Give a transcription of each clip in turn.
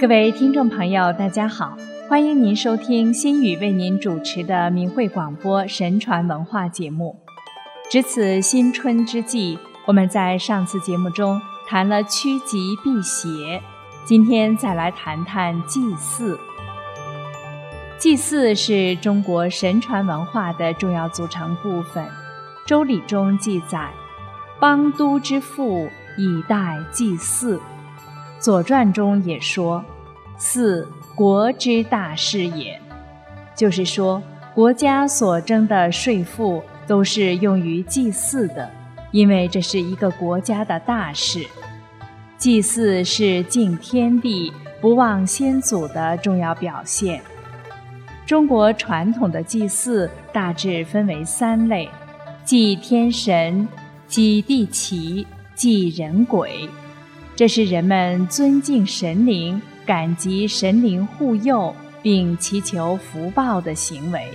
各位听众朋友，大家好，欢迎您收听心语为您主持的明慧广播神传文化节目。值此新春之际，我们在上次节目中谈了趋吉避邪，今天再来谈谈祭祀。祭祀是中国神传文化的重要组成部分，《周礼》中记载：“邦都之父以待祭祀。”《左传》中也说：“四，国之大事也。”就是说，国家所征的税赋都是用于祭祀的，因为这是一个国家的大事。祭祀是敬天地、不忘先祖的重要表现。中国传统的祭祀大致分为三类：祭天神、祭地奇、祭人鬼。这是人们尊敬神灵、感激神灵护佑，并祈求福报的行为。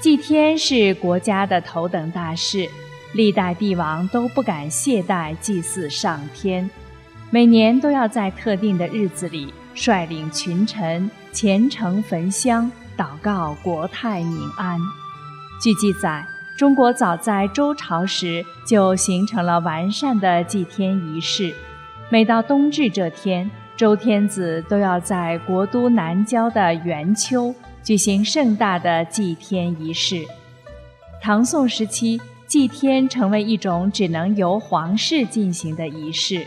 祭天是国家的头等大事，历代帝王都不敢懈怠祭祀上天，每年都要在特定的日子里。率领群臣虔诚焚香，祷告国泰民安。据记载，中国早在周朝时就形成了完善的祭天仪式。每到冬至这天，周天子都要在国都南郊的元丘举行盛大的祭天仪式。唐宋时期，祭天成为一种只能由皇室进行的仪式。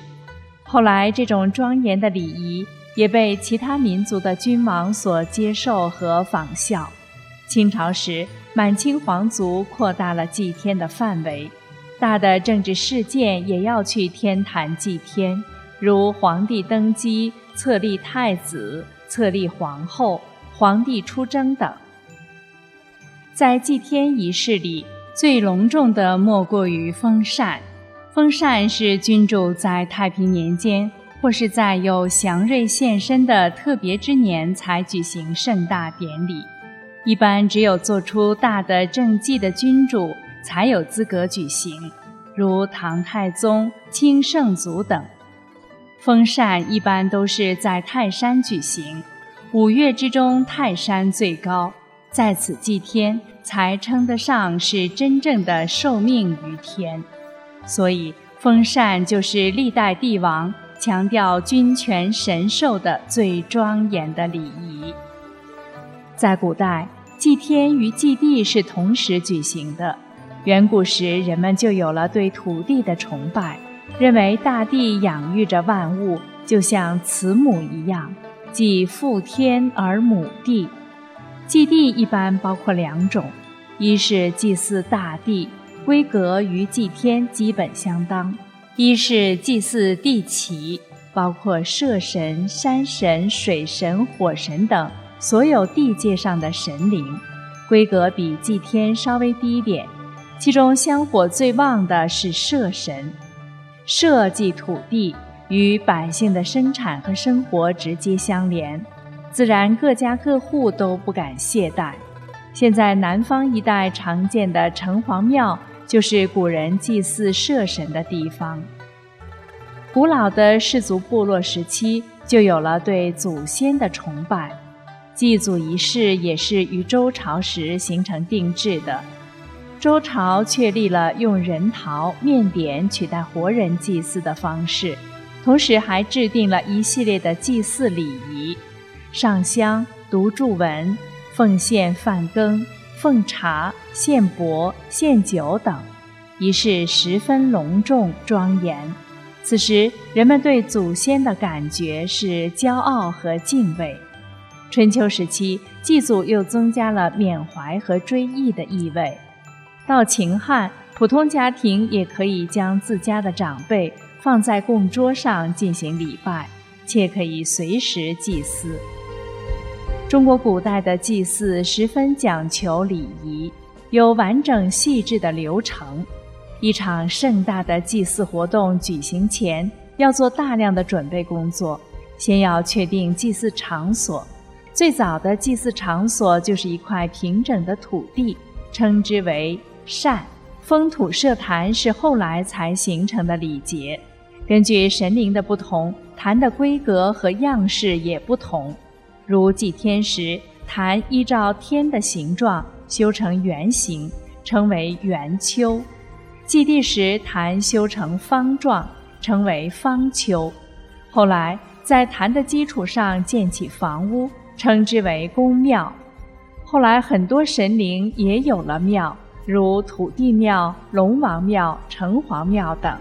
后来，这种庄严的礼仪。也被其他民族的君王所接受和仿效。清朝时，满清皇族扩大了祭天的范围，大的政治事件也要去天坛祭天，如皇帝登基、册立太子、册立皇后、皇帝出征等。在祭天仪式里，最隆重的莫过于封禅。封禅是君主在太平年间。或是在有祥瑞现身的特别之年才举行盛大典礼，一般只有做出大的政绩的君主才有资格举行，如唐太宗、清圣祖等。封禅一般都是在泰山举行，五岳之中泰山最高，在此祭天才称得上是真正的受命于天，所以封禅就是历代帝王。强调君权神授的最庄严的礼仪。在古代，祭天与祭地是同时举行的。远古时，人们就有了对土地的崇拜，认为大地养育着万物，就像慈母一样，即父天而母地。祭地一般包括两种，一是祭祀大地，规格与祭天基本相当。一是祭祀地奇，包括社神、山神、水神、火神等所有地界上的神灵，规格比祭天稍微低一点。其中香火最旺的是社神，社即土地，与百姓的生产和生活直接相连，自然各家各户都不敢懈怠。现在南方一带常见的城隍庙。就是古人祭祀社神的地方。古老的氏族部落时期就有了对祖先的崇拜，祭祖仪式也是于周朝时形成定制的。周朝确立了用人头、面点取代活人祭祀的方式，同时还制定了一系列的祭祀礼仪：上香、读祝文、奉献饭羹。奉茶、献帛、献酒等仪式十分隆重庄严。此时，人们对祖先的感觉是骄傲和敬畏。春秋时期，祭祖又增加了缅怀和追忆的意味。到秦汉，普通家庭也可以将自家的长辈放在供桌上进行礼拜，且可以随时祭祀。中国古代的祭祀十分讲求礼仪，有完整细致的流程。一场盛大的祭祀活动举行前，要做大量的准备工作。先要确定祭祀场所，最早的祭祀场所就是一块平整的土地，称之为善。封土设坛是后来才形成的礼节。根据神灵的不同，坛的规格和样式也不同。如祭天时，坛依照天的形状修成圆形，称为圆丘；祭地时，坛修成方状，称为方丘。后来在坛的基础上建起房屋，称之为宫庙。后来很多神灵也有了庙，如土地庙、龙王庙、城隍庙等。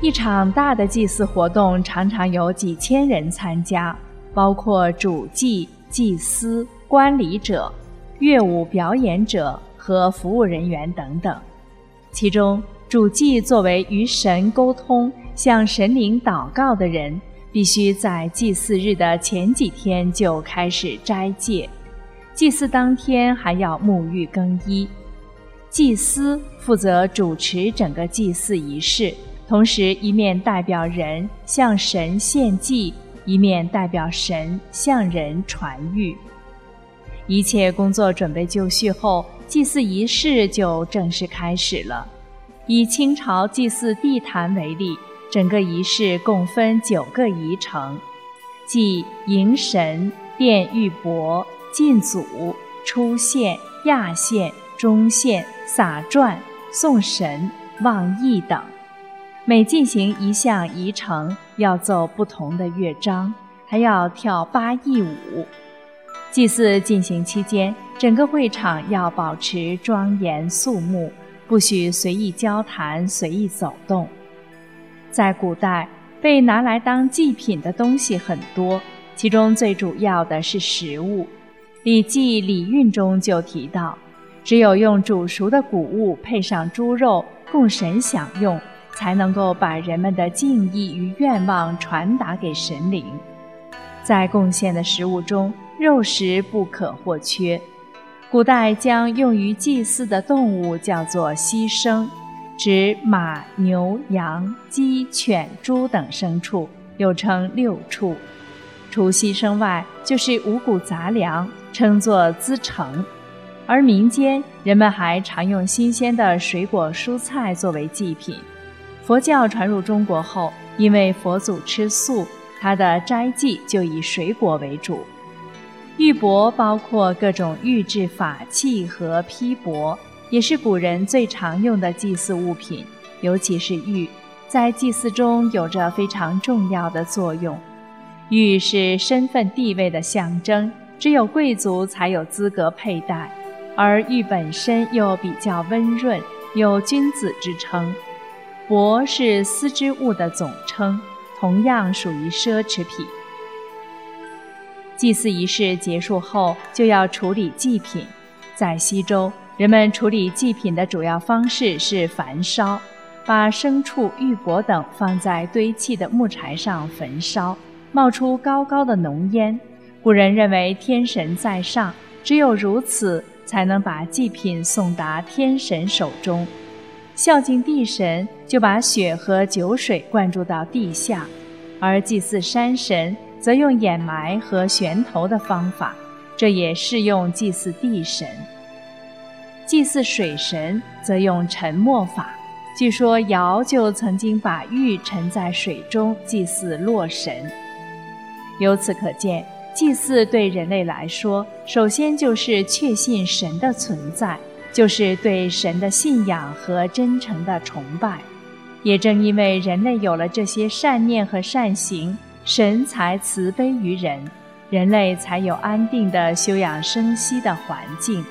一场大的祭祀活动常常有几千人参加，包括主祭、祭司、观礼者、乐舞表演者和服务人员等等。其中，主祭作为与神沟通、向神灵祷告的人，必须在祭祀日的前几天就开始斋戒，祭祀当天还要沐浴更衣。祭司负责主持整个祭祀仪式。同时，一面代表人向神献祭，一面代表神向人传谕。一切工作准备就绪后，祭祀仪式就正式开始了。以清朝祭祀地坛为例，整个仪式共分九个仪程，即迎神、奠玉帛、进祖、出献、压献、中献、撒传、送神、望义等。每进行一项仪程，要奏不同的乐章，还要跳八佾舞。祭祀进行期间，整个会场要保持庄严肃穆，不许随意交谈、随意走动。在古代，被拿来当祭品的东西很多，其中最主要的是食物。《礼记·礼运》中就提到，只有用煮熟的谷物配上猪肉，供神享用。才能够把人们的敬意与愿望传达给神灵。在贡献的食物中，肉食不可或缺。古代将用于祭祀的动物叫做牺牲，指马、牛、羊、鸡、犬、猪等牲畜，又称六畜。除牺牲外，就是五谷杂粮，称作资成。而民间人们还常用新鲜的水果、蔬菜作为祭品。佛教传入中国后，因为佛祖吃素，他的斋祭就以水果为主。玉帛包括各种玉制法器和披帛，也是古人最常用的祭祀物品。尤其是玉，在祭祀中有着非常重要的作用。玉是身份地位的象征，只有贵族才有资格佩戴，而玉本身又比较温润，有君子之称。帛是丝织物的总称，同样属于奢侈品。祭祀仪式结束后，就要处理祭品。在西周，人们处理祭品的主要方式是焚烧，把牲畜、玉帛等放在堆砌的木柴上焚烧，冒出高高的浓烟。古人认为天神在上，只有如此，才能把祭品送达天神手中。孝敬地神，就把血和酒水灌注到地下；而祭祀山神，则用掩埋和悬头的方法，这也适用祭祀地神。祭祀水神，则用沉没法。据说尧就曾经把玉沉在水中祭祀洛神。由此可见，祭祀对人类来说，首先就是确信神的存在。就是对神的信仰和真诚的崇拜，也正因为人类有了这些善念和善行，神才慈悲于人，人类才有安定的休养生息的环境。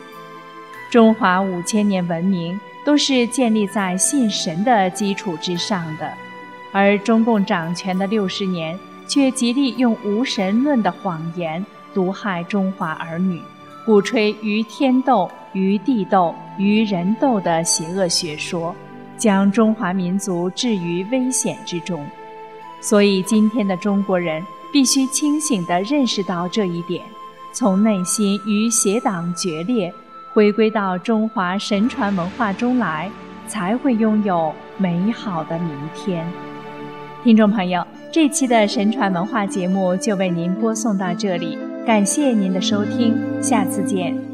中华五千年文明都是建立在信神的基础之上的，而中共掌权的六十年，却极力用无神论的谎言毒害中华儿女。鼓吹与天斗、与地斗、与人斗的邪恶学说，将中华民族置于危险之中。所以，今天的中国人必须清醒地认识到这一点，从内心与邪党决裂，回归到中华神传文化中来，才会拥有美好的明天。听众朋友，这期的神传文化节目就为您播送到这里。感谢您的收听，下次见。